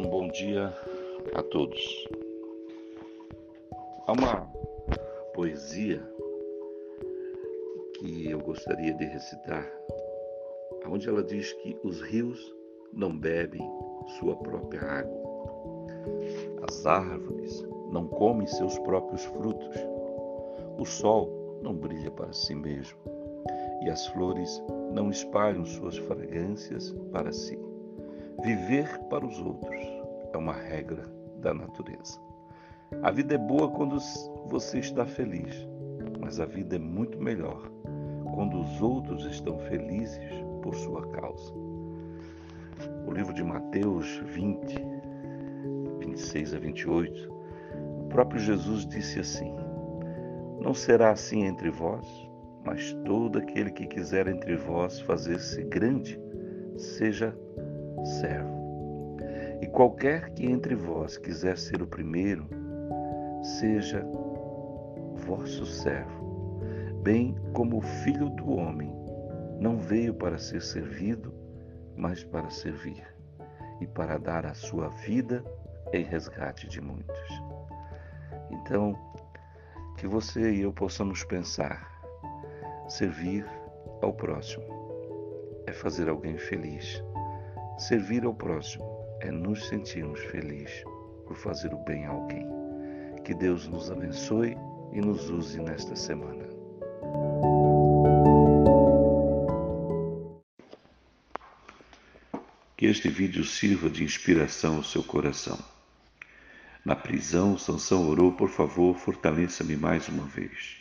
Um bom dia a todos. Há uma poesia que eu gostaria de recitar, onde ela diz que os rios não bebem sua própria água, as árvores não comem seus próprios frutos, o sol não brilha para si mesmo e as flores não espalham suas fragrâncias para si. Viver para os outros é uma regra da natureza. A vida é boa quando você está feliz, mas a vida é muito melhor quando os outros estão felizes por sua causa. O livro de Mateus 20, 26 a 28, o próprio Jesus disse assim: Não será assim entre vós, mas todo aquele que quiser entre vós fazer-se grande, seja servo. E qualquer que entre vós quiser ser o primeiro, seja vosso servo, bem como o filho do homem não veio para ser servido, mas para servir e para dar a sua vida em resgate de muitos. Então, que você e eu possamos pensar, servir ao próximo é fazer alguém feliz Servir ao próximo é nos sentirmos felizes por fazer o bem a alguém. Que Deus nos abençoe e nos use nesta semana. Que este vídeo sirva de inspiração ao seu coração. Na prisão, Sansão orou, por favor, fortaleça-me mais uma vez.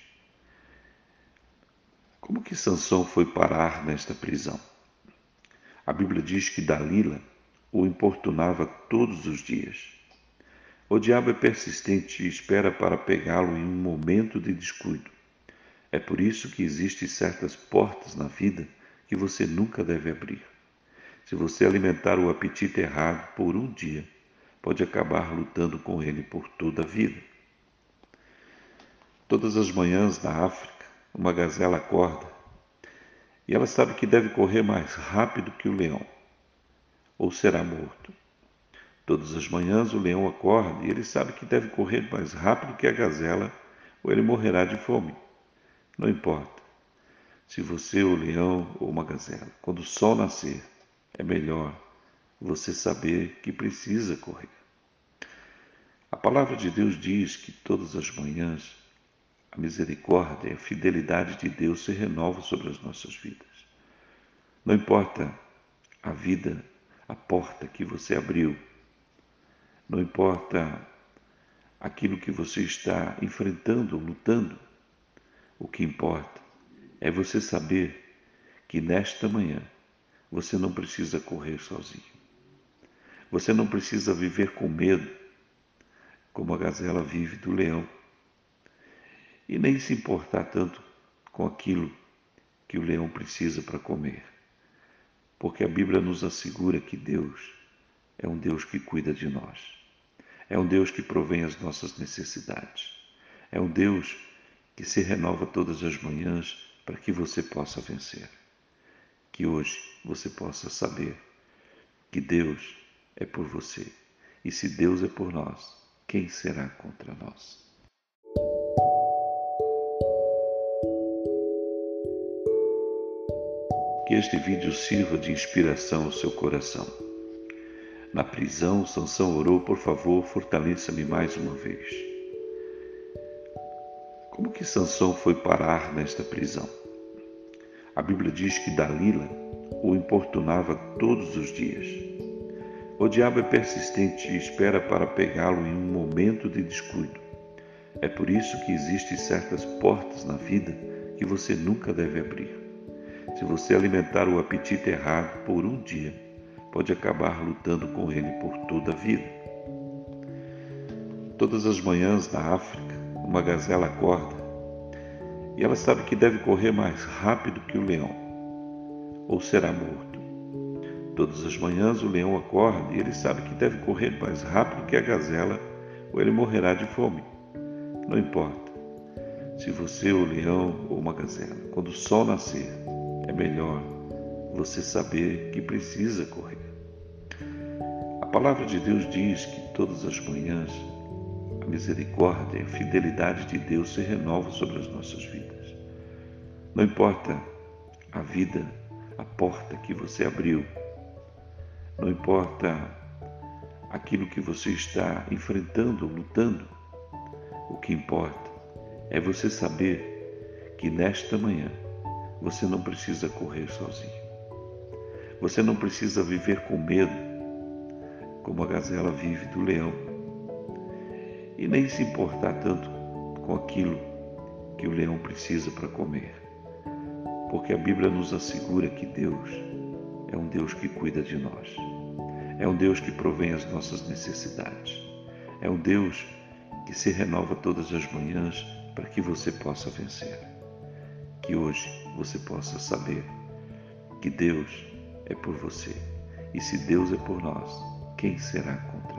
Como que Sansão foi parar nesta prisão? A Bíblia diz que Dalila o importunava todos os dias. O diabo é persistente e espera para pegá-lo em um momento de descuido. É por isso que existem certas portas na vida que você nunca deve abrir. Se você alimentar o apetite errado por um dia, pode acabar lutando com ele por toda a vida. Todas as manhãs na África, uma gazela acorda e ela sabe que deve correr mais rápido que o leão, ou será morto. Todas as manhãs o leão acorda e ele sabe que deve correr mais rápido que a gazela, ou ele morrerá de fome. Não importa se você é o leão ou uma gazela. Quando o sol nascer, é melhor você saber que precisa correr. A palavra de Deus diz que todas as manhãs a misericórdia e a fidelidade de Deus se renovam sobre as nossas vidas. Não importa a vida, a porta que você abriu, não importa aquilo que você está enfrentando, lutando, o que importa é você saber que nesta manhã você não precisa correr sozinho. Você não precisa viver com medo, como a gazela vive do leão e nem se importar tanto com aquilo que o leão precisa para comer. Porque a Bíblia nos assegura que Deus é um Deus que cuida de nós. É um Deus que provém as nossas necessidades. É um Deus que se renova todas as manhãs para que você possa vencer. Que hoje você possa saber que Deus é por você. E se Deus é por nós, quem será contra nós? Que este vídeo sirva de inspiração ao seu coração. Na prisão, Sansão orou, por favor, fortaleça-me mais uma vez. Como que Sansão foi parar nesta prisão? A Bíblia diz que Dalila o importunava todos os dias. O diabo é persistente e espera para pegá-lo em um momento de descuido. É por isso que existem certas portas na vida que você nunca deve abrir. Se você alimentar o apetite errado por um dia, pode acabar lutando com ele por toda a vida. Todas as manhãs na África, uma gazela acorda e ela sabe que deve correr mais rápido que o leão, ou será morto. Todas as manhãs o leão acorda e ele sabe que deve correr mais rápido que a gazela, ou ele morrerá de fome. Não importa se você é o leão ou uma gazela, quando o sol nascer, é melhor você saber que precisa correr. A palavra de Deus diz que todas as manhãs a misericórdia e a fidelidade de Deus se renovam sobre as nossas vidas. Não importa a vida, a porta que você abriu, não importa aquilo que você está enfrentando, lutando, o que importa é você saber que nesta manhã você não precisa correr sozinho. Você não precisa viver com medo como a gazela vive do leão, e nem se importar tanto com aquilo que o leão precisa para comer, porque a Bíblia nos assegura que Deus é um Deus que cuida de nós, é um Deus que provém as nossas necessidades, é um Deus que se renova todas as manhãs para que você possa vencer. Que hoje você possa saber que Deus é por você. E se Deus é por nós, quem será contra